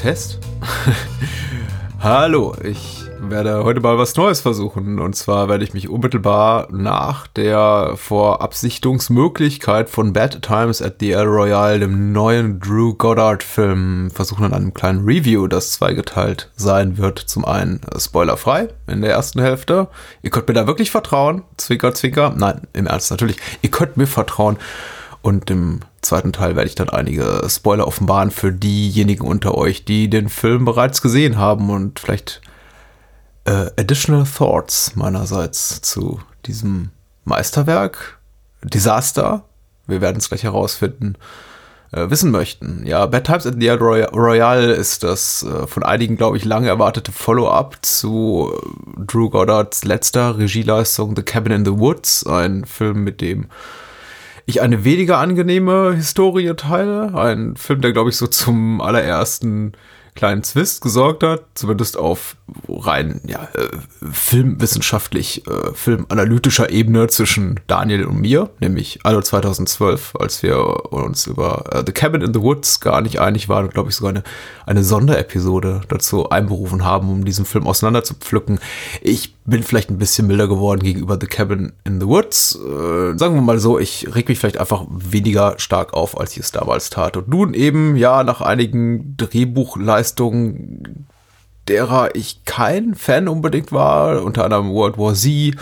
Test. Hallo, ich werde heute mal was Neues versuchen. Und zwar werde ich mich unmittelbar nach der Vorabsichtungsmöglichkeit von Bad Times at the El Royale, dem neuen Drew Goddard-Film, versuchen an einem kleinen Review, das zweigeteilt sein wird. Zum einen spoilerfrei in der ersten Hälfte. Ihr könnt mir da wirklich vertrauen. Zwinker, zwinker. Nein, im Ernst natürlich. Ihr könnt mir vertrauen. Und im zweiten Teil werde ich dann einige Spoiler offenbaren für diejenigen unter euch, die den Film bereits gesehen haben und vielleicht äh, additional thoughts meinerseits zu diesem Meisterwerk, Desaster, wir werden es gleich herausfinden, äh, wissen möchten. Ja, Bad Times at the Royale ist das äh, von einigen, glaube ich, lange erwartete Follow-up zu äh, Drew Goddards letzter Regieleistung The Cabin in the Woods, ein Film, mit dem ich eine weniger angenehme Historie teile. Ein Film, der, glaube ich, so zum allerersten kleinen Zwist gesorgt hat, zumindest auf rein ja, äh, filmwissenschaftlich, äh, filmanalytischer Ebene zwischen Daniel und mir, nämlich anno 2012, als wir uns über äh, The Cabin in the Woods gar nicht einig waren und glaube ich sogar eine, eine Sonderepisode dazu einberufen haben, um diesen Film auseinander zu pflücken. Ich bin vielleicht ein bisschen milder geworden gegenüber The Cabin in the Woods. Äh, sagen wir mal so, ich reg mich vielleicht einfach weniger stark auf, als ich es damals tat. Und nun eben, ja, nach einigen Drehbuchleistungen derer ich kein Fan unbedingt war, unter anderem World War Z.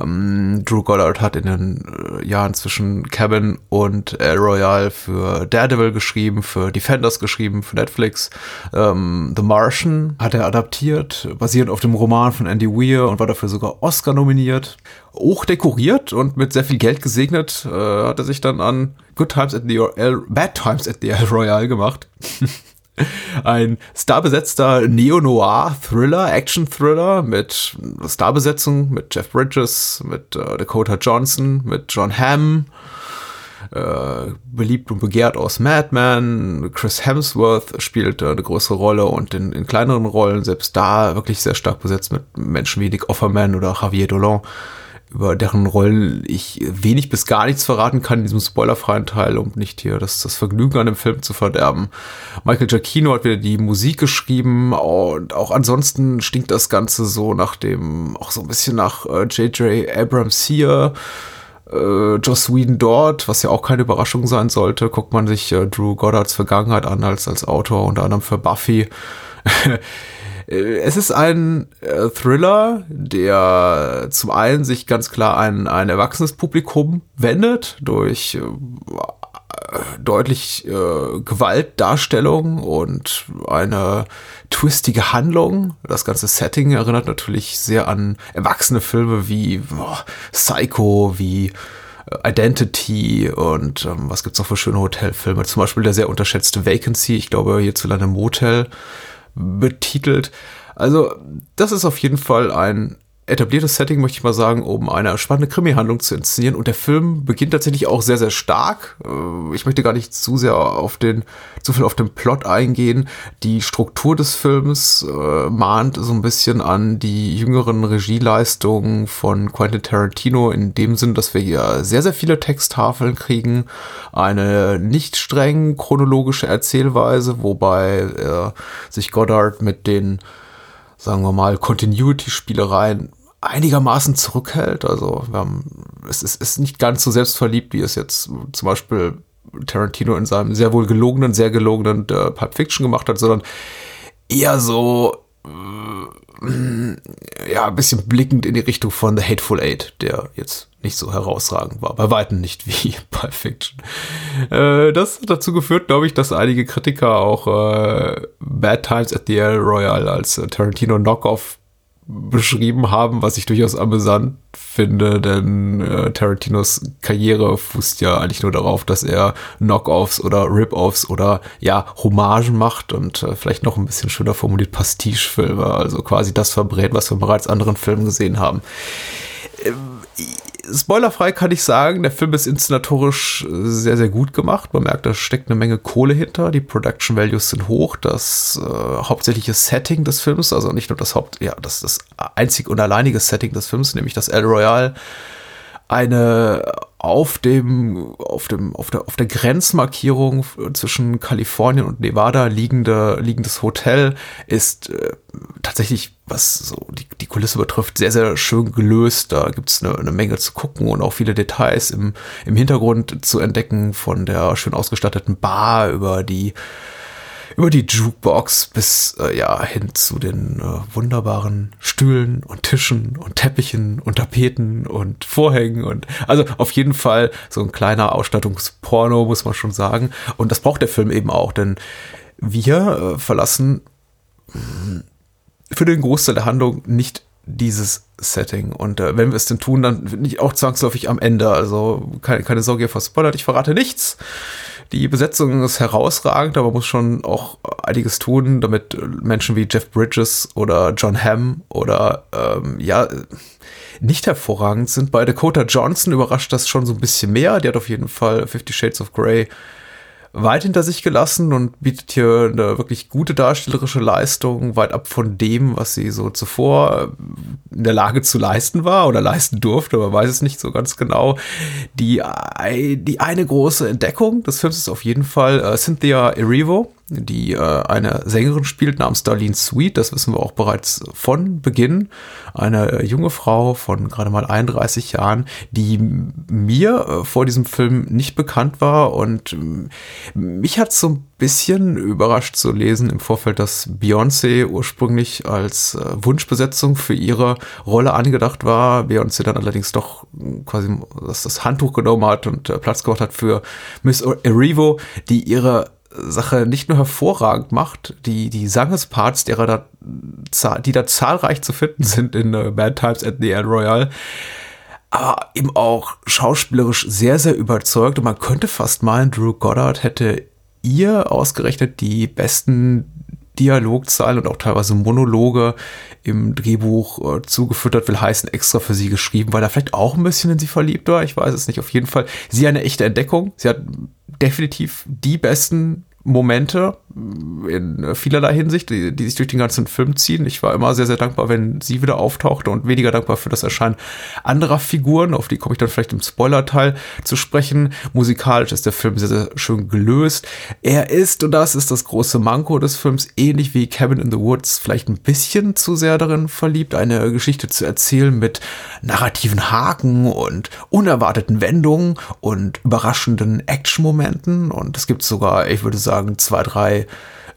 Ähm, Drew Goddard hat in den äh, Jahren zwischen Cabin und El Royale für Daredevil geschrieben, für Defenders geschrieben, für Netflix. Ähm, The Martian hat er adaptiert, basierend auf dem Roman von Andy Weir und war dafür sogar Oscar nominiert. Hoch dekoriert und mit sehr viel Geld gesegnet, äh, hat er sich dann an Good Times at the El Bad Times at the El Royale gemacht. Ein starbesetzter Neo-Noir-Thriller, Action-Thriller mit Starbesetzung, mit Jeff Bridges, mit äh, Dakota Johnson, mit John Hamm, äh, beliebt und begehrt aus Mad Men. Chris Hemsworth spielt äh, eine größere Rolle und in, in, kleineren Rollen, selbst da wirklich sehr stark besetzt mit Menschen wie Nick Offerman oder Javier Dolan über deren Rollen ich wenig bis gar nichts verraten kann in diesem spoilerfreien Teil, um nicht hier das, das Vergnügen an dem Film zu verderben. Michael Giacchino hat wieder die Musik geschrieben und auch ansonsten stinkt das Ganze so nach dem, auch so ein bisschen nach J.J. Äh, Abrams hier. Äh, Joss Whedon dort, was ja auch keine Überraschung sein sollte, guckt man sich äh, Drew Goddards Vergangenheit an als, als Autor, unter anderem für Buffy. Äh, es ist ein äh, Thriller, der zum einen sich ganz klar an ein erwachsenes Publikum wendet durch äh, deutlich äh, Gewaltdarstellung und eine twistige Handlung. Das ganze Setting erinnert natürlich sehr an erwachsene Filme wie oh, Psycho, wie Identity und ähm, was gibt's noch für schöne Hotelfilme? Zum Beispiel der sehr unterschätzte Vacancy, ich glaube hierzulande Motel betitelt. Also, das ist auf jeden Fall ein etabliertes Setting, möchte ich mal sagen, um eine spannende Krimi-Handlung zu inszenieren. Und der Film beginnt tatsächlich auch sehr, sehr stark. Äh, ich möchte gar nicht zu sehr auf den, zu viel auf den Plot eingehen. Die Struktur des Films äh, mahnt so ein bisschen an die jüngeren Regieleistungen von Quentin Tarantino in dem Sinn, dass wir hier sehr, sehr viele Texttafeln kriegen. Eine nicht streng chronologische Erzählweise, wobei äh, sich Goddard mit den sagen wir mal, Continuity-Spielereien einigermaßen zurückhält. Also haben, es ist, ist nicht ganz so selbstverliebt, wie es jetzt zum Beispiel Tarantino in seinem sehr wohl gelogenen, sehr gelogenen äh, Pulp Fiction gemacht hat, sondern eher so äh, ja, ein bisschen blickend in die Richtung von The Hateful Eight, der jetzt nicht so herausragend war. Bei Weitem nicht wie Pulp Fiction. Äh, das hat dazu geführt, glaube ich, dass einige Kritiker auch äh, Bad Times at the El Royale als äh, Tarantino Knockoff beschrieben haben, was ich durchaus amüsant finde, denn äh, Tarantinos Karriere fußt ja eigentlich nur darauf, dass er Knockoffs oder Rip-Offs oder ja, Hommagen macht und äh, vielleicht noch ein bisschen schöner formuliert Pastiche-Filme, also quasi das verbrät, was wir bereits anderen Filmen gesehen haben. Ähm, spoilerfrei kann ich sagen, der Film ist inszenatorisch sehr, sehr gut gemacht. Man merkt, da steckt eine Menge Kohle hinter. Die Production Values sind hoch. Das äh, hauptsächliche Setting des Films, also nicht nur das Haupt, ja, das, das einzig und alleinige Setting des Films, nämlich das El Royale, eine auf dem, auf dem, auf der, auf der Grenzmarkierung zwischen Kalifornien und Nevada liegende, liegendes Hotel ist äh, tatsächlich, was so die, die Kulisse betrifft, sehr, sehr schön gelöst. Da gibt's eine, eine Menge zu gucken und auch viele Details im, im Hintergrund zu entdecken, von der schön ausgestatteten Bar über die über die Jukebox bis äh, ja hin zu den äh, wunderbaren Stühlen und Tischen und Teppichen und Tapeten und Vorhängen und also auf jeden Fall so ein kleiner Ausstattungsporno muss man schon sagen und das braucht der Film eben auch, denn wir äh, verlassen für den Großteil der Handlung nicht dieses Setting. Und äh, wenn wir es denn tun, dann nicht auch zwangsläufig am Ende. Also keine, keine Sorge, ihr verspoilert, ich verrate nichts. Die Besetzung ist herausragend, aber man muss schon auch einiges tun, damit Menschen wie Jeff Bridges oder John Hamm oder ähm, ja, nicht hervorragend sind. Bei Dakota Johnson überrascht das schon so ein bisschen mehr. Die hat auf jeden Fall Fifty Shades of Grey weit hinter sich gelassen und bietet hier eine wirklich gute darstellerische Leistung, weit ab von dem, was sie so zuvor in der Lage zu leisten war oder leisten durfte, aber weiß es nicht so ganz genau. Die, die eine große Entdeckung des Films ist auf jeden Fall äh, Cynthia Erivo, die äh, eine Sängerin spielt namens Darlene Sweet. Das wissen wir auch bereits von Beginn. Eine äh, junge Frau von gerade mal 31 Jahren, die mir äh, vor diesem Film nicht bekannt war. Und äh, mich hat so ein bisschen überrascht zu lesen im Vorfeld, dass Beyoncé ursprünglich als äh, Wunschbesetzung für ihre Rolle angedacht war. Beyoncé dann allerdings doch äh, quasi das Handtuch genommen hat und Platz gemacht hat für Miss Erivo, die ihre Sache nicht nur hervorragend macht, die, die Sangesparts, derer da, die da zahlreich zu finden sind in uh, Bad Times at the El Royale, aber eben auch schauspielerisch sehr, sehr überzeugt. Und man könnte fast meinen, Drew Goddard hätte ihr ausgerechnet die besten Dialogzeilen und auch teilweise Monologe im Drehbuch äh, zugefüttert, will heißen, extra für sie geschrieben, weil er vielleicht auch ein bisschen in sie verliebt war. Ich weiß es nicht. Auf jeden Fall, sie eine echte Entdeckung. Sie hat definitiv die besten Momente in vielerlei Hinsicht, die, die, sich durch den ganzen Film ziehen. Ich war immer sehr, sehr dankbar, wenn sie wieder auftauchte und weniger dankbar für das Erscheinen anderer Figuren, auf die komme ich dann vielleicht im Spoiler-Teil zu sprechen. Musikalisch ist der Film sehr, sehr schön gelöst. Er ist, und das ist das große Manko des Films, ähnlich wie Cabin in the Woods, vielleicht ein bisschen zu sehr darin verliebt, eine Geschichte zu erzählen mit narrativen Haken und unerwarteten Wendungen und überraschenden Action-Momenten. Und es gibt sogar, ich würde sagen, sagen, zwei, drei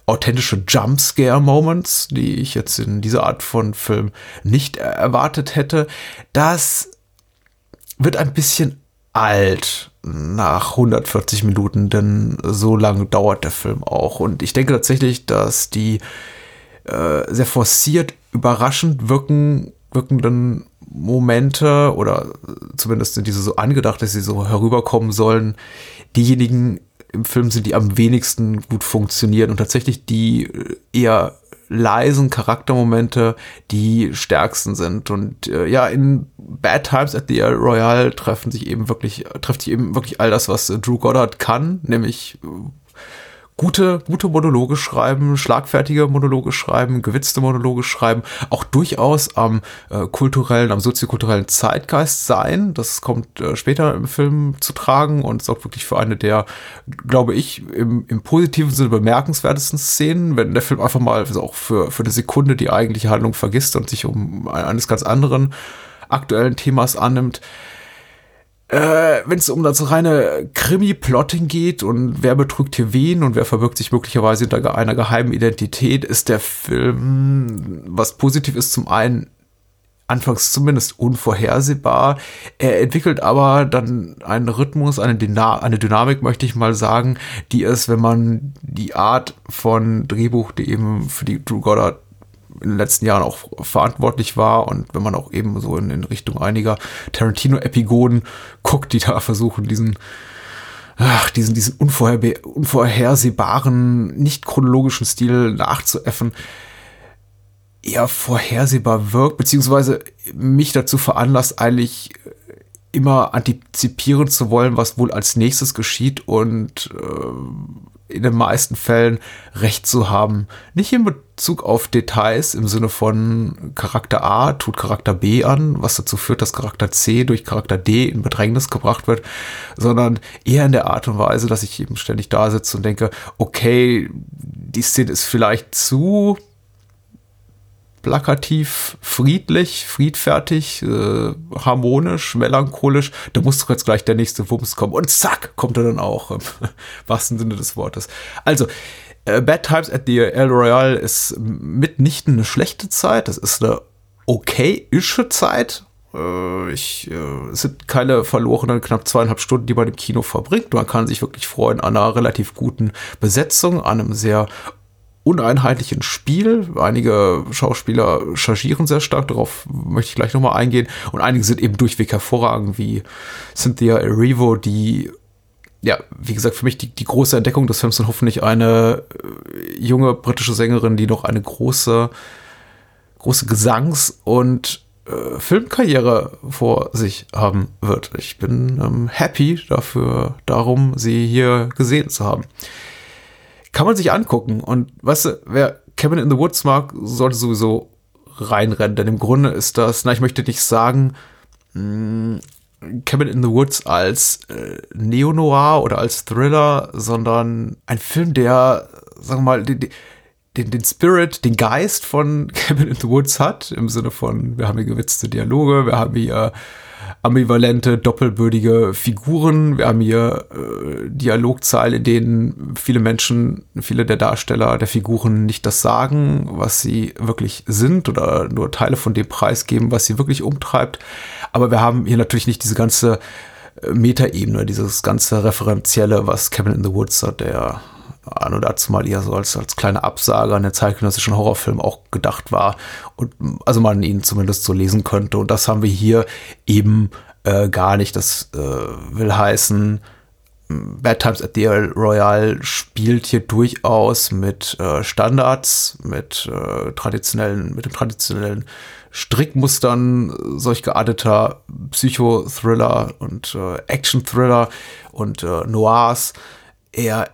authentische Jumpscare-Moments, die ich jetzt in dieser Art von Film nicht erwartet hätte. Das wird ein bisschen alt nach 140 Minuten, denn so lange dauert der Film auch. Und ich denke tatsächlich, dass die äh, sehr forciert, überraschend wirken, wirkenden Momente oder zumindest sind diese so angedacht, dass sie so herüberkommen sollen, diejenigen im Film sind, die am wenigsten gut funktionieren und tatsächlich die äh, eher leisen Charaktermomente die stärksten sind. Und äh, ja, in Bad Times at the Royale treffen sich eben wirklich, trifft sich eben wirklich all das, was äh, Drew Goddard kann, nämlich äh, gute, gute Monologe schreiben, schlagfertige Monologe schreiben, gewitzte Monologe schreiben, auch durchaus am äh, kulturellen, am soziokulturellen Zeitgeist sein. Das kommt äh, später im Film zu tragen und sorgt wirklich für eine der, glaube ich, im, im positiven Sinne bemerkenswertesten Szenen, wenn der Film einfach mal also auch für, für eine Sekunde die eigentliche Handlung vergisst und sich um eines ganz anderen aktuellen Themas annimmt äh, wenn es um das reine Krimi-Plotting geht und wer betrügt hier wen und wer verbirgt sich möglicherweise hinter einer geheimen Identität, ist der Film, was positiv ist, zum einen anfangs zumindest unvorhersehbar. Er entwickelt aber dann einen Rhythmus, eine, Dyna eine Dynamik, möchte ich mal sagen, die es, wenn man die Art von Drehbuch, die eben für die Drew Goddard in den letzten Jahren auch verantwortlich war und wenn man auch eben so in, in Richtung einiger Tarantino-Epigonen guckt, die da versuchen, diesen ach, diesen, diesen unvorher unvorhersehbaren, nicht chronologischen Stil nachzuäffen, eher vorhersehbar wirkt, beziehungsweise mich dazu veranlasst, eigentlich immer antizipieren zu wollen, was wohl als nächstes geschieht und äh, in den meisten Fällen recht zu haben. Nicht in Bezug auf Details im Sinne von Charakter A tut Charakter B an, was dazu führt, dass Charakter C durch Charakter D in Bedrängnis gebracht wird, sondern eher in der Art und Weise, dass ich eben ständig da sitze und denke, okay, die Szene ist vielleicht zu plakativ, friedlich, friedfertig, äh, harmonisch, melancholisch. Da muss doch jetzt gleich der nächste Wumms kommen. Und zack, kommt er dann auch, im wahrsten Sinne des Wortes. Also, äh, Bad Times at the El Royale ist mitnichten eine schlechte Zeit. Das ist eine okay-ische Zeit. Äh, ich, äh, es sind keine verlorenen knapp zweieinhalb Stunden, die man im Kino verbringt. Man kann sich wirklich freuen an einer relativ guten Besetzung, an einem sehr uneinheitlichen Spiel. Einige Schauspieler chargieren sehr stark, darauf möchte ich gleich nochmal eingehen. Und einige sind eben durchweg hervorragend, wie Cynthia Erivo, die, ja, wie gesagt, für mich die, die große Entdeckung des Films und hoffentlich eine äh, junge britische Sängerin, die noch eine große, große Gesangs- und äh, Filmkarriere vor sich haben wird. Ich bin ähm, happy dafür, darum, sie hier gesehen zu haben kann man sich angucken. Und weißt du, wer Cabin in the Woods mag, sollte sowieso reinrennen. Denn im Grunde ist das, na, ich möchte nicht sagen, mh, hm, Cabin in the Woods als äh, Neo-Noir oder als Thriller, sondern ein Film, der, sagen wir mal, den, den, den Spirit, den Geist von Cabin in the Woods hat, im Sinne von, wir haben hier gewitzte Dialoge, wir haben hier ambivalente, doppelbürdige Figuren. Wir haben hier äh, Dialogzeilen, in denen viele Menschen, viele der Darsteller der Figuren nicht das sagen, was sie wirklich sind oder nur Teile von dem preisgeben, was sie wirklich umtreibt. Aber wir haben hier natürlich nicht diese ganze äh, Metaebene, dieses ganze Referenzielle, was Kevin in the Woods hat, der an und dazu mal eher so als, als kleine Absage an den zeitgenössischen Horrorfilm auch gedacht war und also man ihn zumindest so lesen könnte. Und das haben wir hier eben äh, gar nicht. Das äh, will heißen, Bad Times at the Royale spielt hier durchaus mit äh, Standards, mit äh, traditionellen, mit dem traditionellen Strickmustern solch gearteter Psychothriller und äh, Action-Thriller und äh, Noirs. Er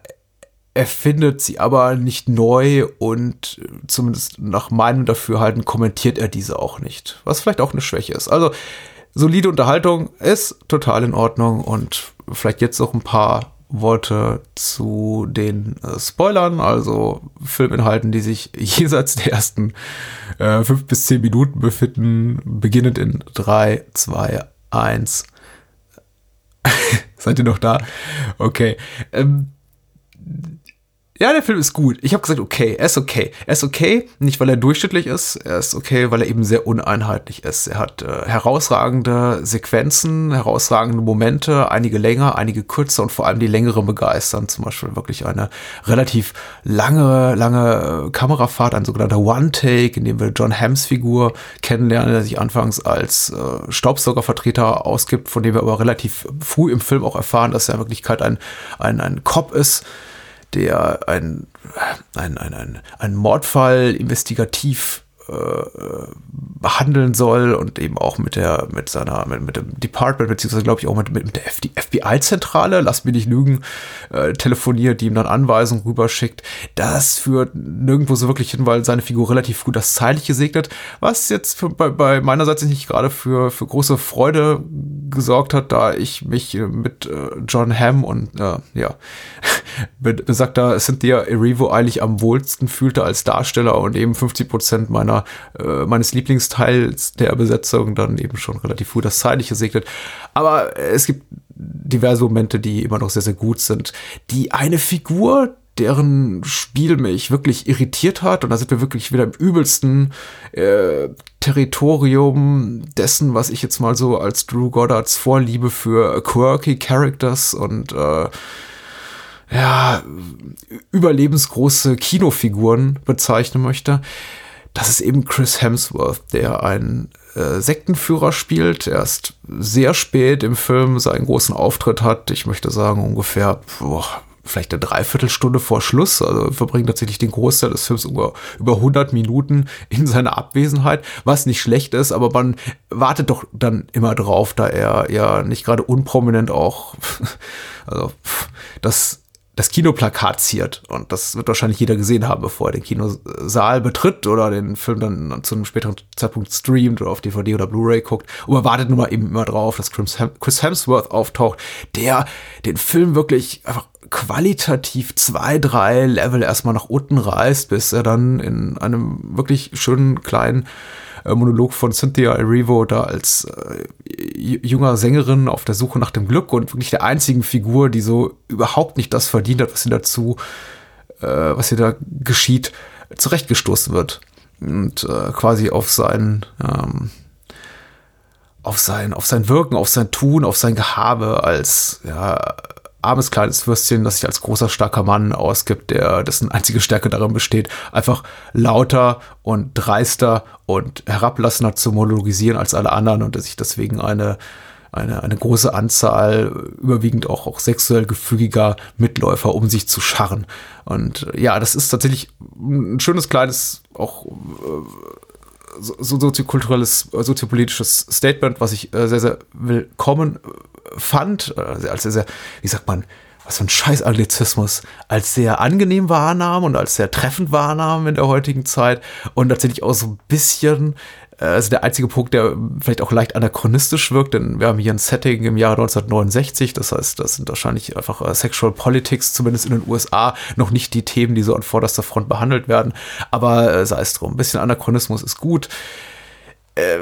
erfindet sie aber nicht neu und äh, zumindest nach meinem Dafürhalten kommentiert er diese auch nicht. Was vielleicht auch eine Schwäche ist. Also solide Unterhaltung ist total in Ordnung und vielleicht jetzt noch ein paar Worte zu den äh, Spoilern, also Filminhalten, die sich jenseits der ersten äh, fünf bis zehn Minuten befinden, beginnend in drei, zwei, eins. Seid ihr noch da? Okay. Ähm, ja, der Film ist gut. Ich habe gesagt, okay, er ist okay. Er ist okay, nicht weil er durchschnittlich ist, er ist okay, weil er eben sehr uneinheitlich ist. Er hat äh, herausragende Sequenzen, herausragende Momente, einige länger, einige kürzer und vor allem die längeren begeistern. Zum Beispiel wirklich eine relativ lange, lange äh, Kamerafahrt, ein sogenannter One-Take, in dem wir John Hams Figur kennenlernen, der sich anfangs als äh, Staubsaugervertreter ausgibt, von dem wir aber relativ früh im Film auch erfahren, dass er in Wirklichkeit ein, ein, ein Cop ist der ein, ein, ein, ein, ein Mordfall investigativ behandeln soll und eben auch mit der, mit seiner, mit, mit dem Department, beziehungsweise glaube ich auch mit, mit, der FBI-Zentrale, lass mich nicht lügen, äh, telefoniert, die ihm dann Anweisungen rüberschickt. Das führt nirgendwo so wirklich hin, weil seine Figur relativ gut das Zeitliche segnet, was jetzt für, bei, bei meinerseits nicht gerade für, für große Freude gesorgt hat, da ich mich mit äh, John Hamm und äh, ja, besagter Cynthia Erivo eigentlich am wohlsten fühlte als Darsteller und eben 50 Prozent meiner, äh, meines Lieblingsteils der Besetzung dann eben schon relativ gut das Zeitliche segnet. Aber es gibt diverse Momente, die immer noch sehr, sehr gut sind. Die eine Figur, deren Spiel mich wirklich irritiert hat. Und da sind wir wirklich wieder im übelsten äh, Territorium dessen, was ich jetzt mal so als Drew Goddards Vorliebe für quirky Characters und äh, ja, überlebensgroße Kinofiguren bezeichnen möchte. Das ist eben Chris Hemsworth, der einen äh, Sektenführer spielt. Erst sehr spät im Film seinen großen Auftritt hat. Ich möchte sagen, ungefähr boah, vielleicht eine Dreiviertelstunde vor Schluss. Also verbringt tatsächlich den Großteil des Films über, über 100 Minuten in seiner Abwesenheit, was nicht schlecht ist, aber man wartet doch dann immer drauf, da er ja nicht gerade unprominent auch, also das das Kinoplakat ziert. Und das wird wahrscheinlich jeder gesehen haben, bevor er den Kinosaal betritt oder den Film dann zu einem späteren Zeitpunkt streamt oder auf DVD oder Blu-ray guckt. Und man wartet nun mal eben immer drauf, dass Chris Hemsworth auftaucht, der den Film wirklich einfach qualitativ zwei, drei Level erstmal nach unten reißt, bis er dann in einem wirklich schönen kleinen Monolog von Cynthia Erivo da als äh, junger Sängerin auf der Suche nach dem Glück und wirklich der einzigen Figur, die so überhaupt nicht das verdient hat, was sie dazu, äh, was ihr da geschieht, zurechtgestoßen wird. Und äh, quasi auf sein, ähm, auf sein, auf sein Wirken, auf sein Tun, auf sein Gehabe als ja, armes kleines Würstchen, das sich als großer, starker Mann ausgibt, der dessen einzige Stärke darin besteht, einfach lauter und dreister und herablassender zu monologisieren als alle anderen und der sich deswegen eine eine, eine große Anzahl, überwiegend auch, auch sexuell gefügiger Mitläufer um sich zu scharren. Und ja, das ist tatsächlich ein schönes kleines, auch äh, so soziokulturelles, soziopolitisches Statement, was ich äh, sehr, sehr willkommen fand, äh, als sehr, sehr, wie sagt man, was für ein scheiß Anglizismus, als sehr angenehm wahrnahm und als sehr treffend wahrnahm in der heutigen Zeit und tatsächlich auch so ein bisschen, äh, also der einzige Punkt, der vielleicht auch leicht anachronistisch wirkt, denn wir haben hier ein Setting im Jahre 1969, das heißt, das sind wahrscheinlich einfach uh, Sexual Politics, zumindest in den USA, noch nicht die Themen, die so an vorderster Front behandelt werden, aber äh, sei es drum, ein bisschen Anachronismus ist gut. Äh,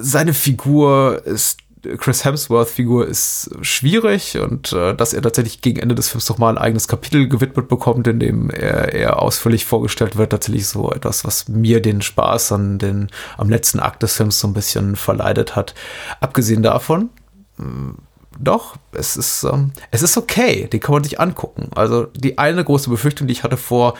seine Figur ist Chris Hemsworth-Figur ist schwierig und äh, dass er tatsächlich gegen Ende des Films doch mal ein eigenes Kapitel gewidmet bekommt, in dem er, er ausführlich vorgestellt wird, tatsächlich so etwas, was mir den Spaß an den, am letzten Akt des Films so ein bisschen verleidet hat. Abgesehen davon, äh, doch, es ist, ähm, es ist okay, den kann man sich angucken. Also die eine große Befürchtung, die ich hatte vor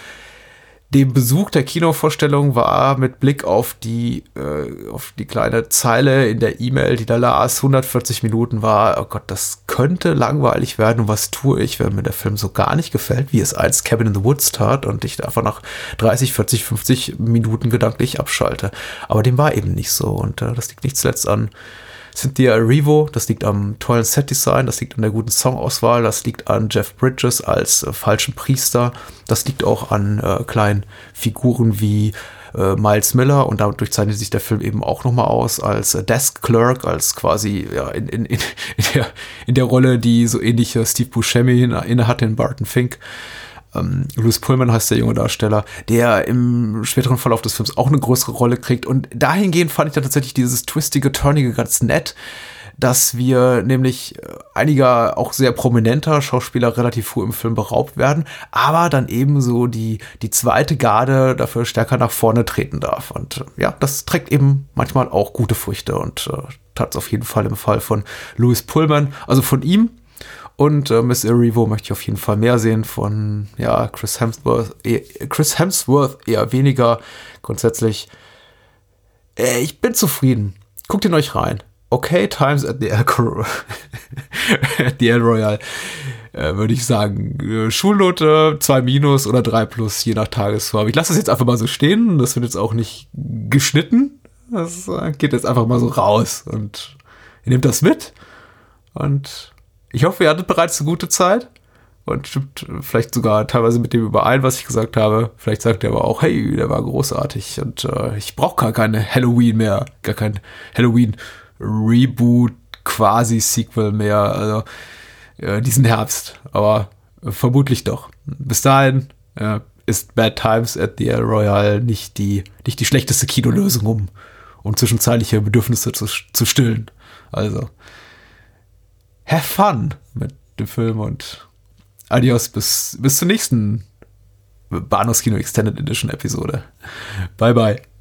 dem Besuch der Kinovorstellung war mit Blick auf die, äh, auf die kleine Zeile in der E-Mail, die da las, 140 Minuten war, oh Gott, das könnte langweilig werden und was tue ich, wenn mir der Film so gar nicht gefällt, wie es als Cabin in the Woods tat und ich einfach nach 30, 40, 50 Minuten gedanklich abschalte. Aber dem war eben nicht so und äh, das liegt nicht zuletzt an Cynthia Erivo, das liegt am tollen Setdesign, das liegt an der guten Songauswahl, das liegt an Jeff Bridges als äh, falschen Priester, das liegt auch an äh, kleinen Figuren wie äh, Miles Miller und dadurch zeichnet sich der Film eben auch nochmal aus als äh, Desk Clerk, als quasi ja, in, in, in, der, in der Rolle, die so ähnliche Steve Buscemi inne hat in Barton Fink ähm, Louis Pullman heißt der junge Darsteller, der im späteren Verlauf des Films auch eine größere Rolle kriegt. Und dahingehend fand ich dann tatsächlich dieses twistige, turnige ganz nett, dass wir nämlich äh, einiger auch sehr prominenter Schauspieler relativ früh im Film beraubt werden, aber dann eben so die, die zweite Garde dafür stärker nach vorne treten darf. Und äh, ja, das trägt eben manchmal auch gute Früchte und äh, tat es auf jeden Fall im Fall von Louis Pullman, also von ihm und äh, Miss Erivo möchte ich auf jeden Fall mehr sehen von ja, Chris Hemsworth. Eh, Chris Hemsworth eher weniger. Grundsätzlich, äh, ich bin zufrieden. Guckt ihn euch rein. Okay, Times at the El, at the El Royal. Äh, würde ich sagen. Äh, Schulnote 2 minus oder 3 plus, je nach Tagesform. Ich lasse das jetzt einfach mal so stehen. Das wird jetzt auch nicht geschnitten. Das äh, geht jetzt einfach mal so raus. Und ihr nehmt das mit. Und ich hoffe, ihr hattet bereits eine gute Zeit und stimmt vielleicht sogar teilweise mit dem überein, was ich gesagt habe. Vielleicht sagt er aber auch, hey, der war großartig und äh, ich brauche gar keine Halloween mehr, gar kein Halloween Reboot, quasi Sequel mehr, also äh, diesen Herbst, aber äh, vermutlich doch. Bis dahin äh, ist Bad Times at the El Royale nicht die, nicht die schlechteste Kinolösung, um, um zwischenzeitliche Bedürfnisse zu, zu stillen. Also, have fun mit dem Film und adios bis, bis zur nächsten Bahnhofskino Extended Edition Episode. Bye bye.